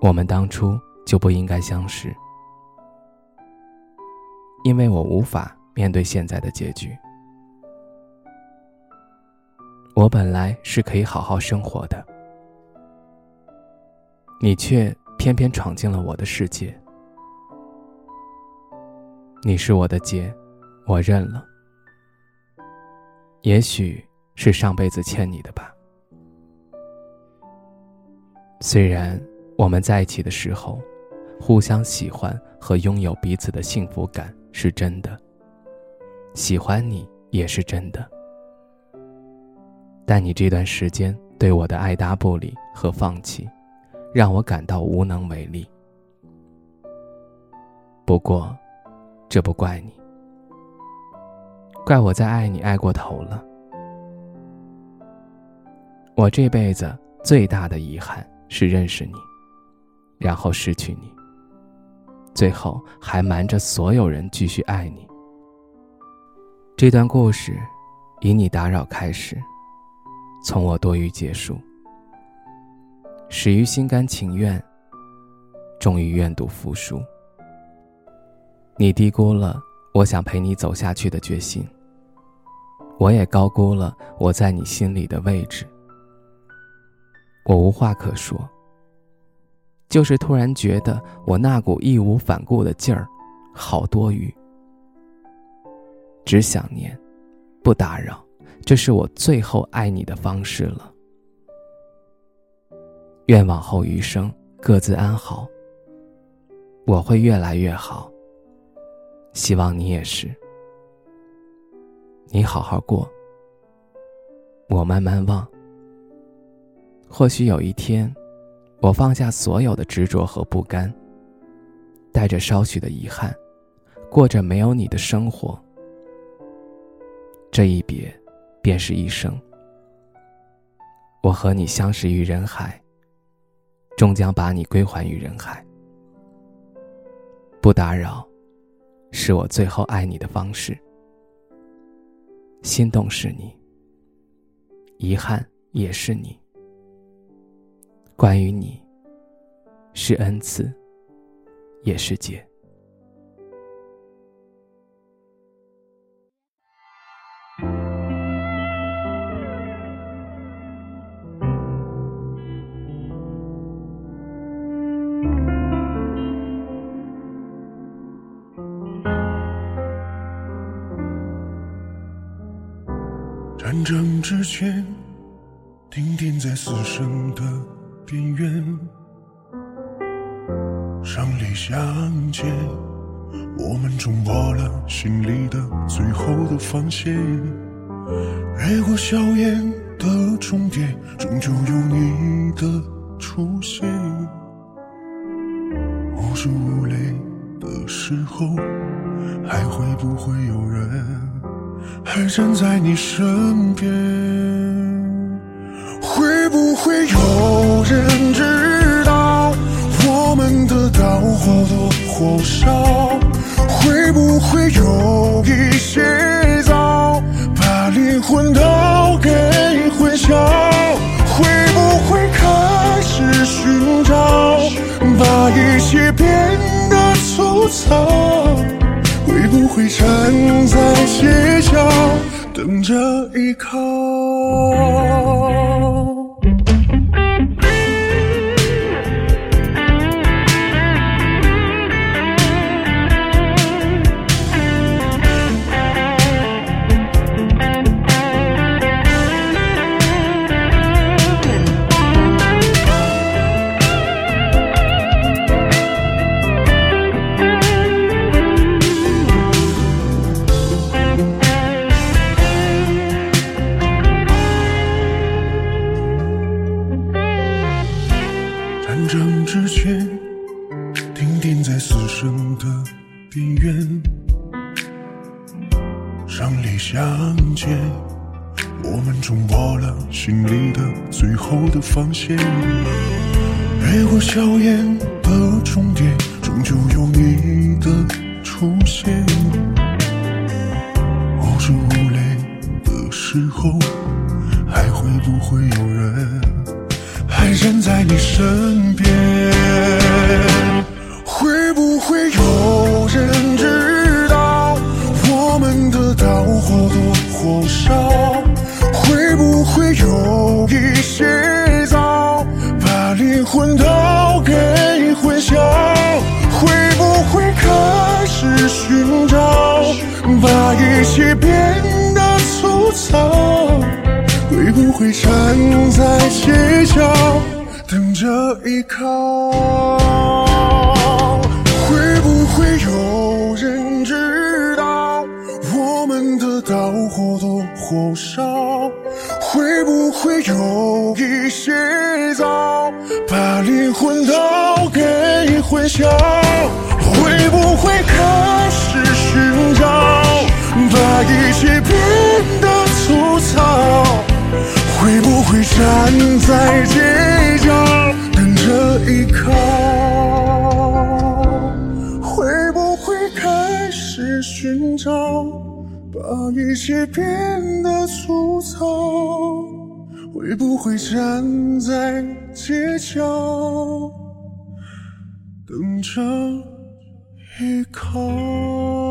我们当初就不应该相识，因为我无法面对现在的结局。我本来是可以好好生活的，你却偏偏闯进了我的世界。你是我的劫，我认了。也许是上辈子欠你的吧。虽然。我们在一起的时候，互相喜欢和拥有彼此的幸福感是真的，喜欢你也是真的。但你这段时间对我的爱答不理和放弃，让我感到无能为力。不过，这不怪你，怪我在爱你爱过头了。我这辈子最大的遗憾是认识你。然后失去你，最后还瞒着所有人继续爱你。这段故事以你打扰开始，从我多余结束，始于心甘情愿，终于愿赌服输。你低估了我想陪你走下去的决心，我也高估了我在你心里的位置。我无话可说。就是突然觉得我那股义无反顾的劲儿，好多余。只想念，不打扰，这是我最后爱你的方式了。愿往后余生各自安好。我会越来越好。希望你也是。你好好过，我慢慢忘。或许有一天。我放下所有的执着和不甘，带着稍许的遗憾，过着没有你的生活。这一别，便是一生。我和你相识于人海，终将把你归还于人海。不打扰，是我最后爱你的方式。心动是你，遗憾也是你。关于你，是恩赐，也是劫。战争之前，定点在死生的。边缘，胜利相见，我们冲破了心里的最后的防线，越过硝烟的终点，终究有你的出现。无助无泪的时候，还会不会有人还站在你身边？会不会有人知道我们的刀或多或少？会不会有一些早把灵魂都给混淆？会不会开始寻找，把一切变得粗糙？会不会站在街角等着依靠？成长之前，停点在死生的边缘。胜利相见，我们冲破了心里的最后的防线。越过硝烟的终点，终究有你的出现。无声无泪的时候，还会不会有人？站在你身边？会不会有人知道我们的刀或多或少？会不会有一些早把灵魂都给混淆？会不会开始寻找，把一切变得粗糙？会不会站在街角等着依靠？会不会有人知道我们的刀或多或少？会不会有一些早把灵魂都给混淆？会不会开始寻找，把一切变得粗糙？会不会站在街寻找，把一切变得粗糙？会不会站在街角等着依靠？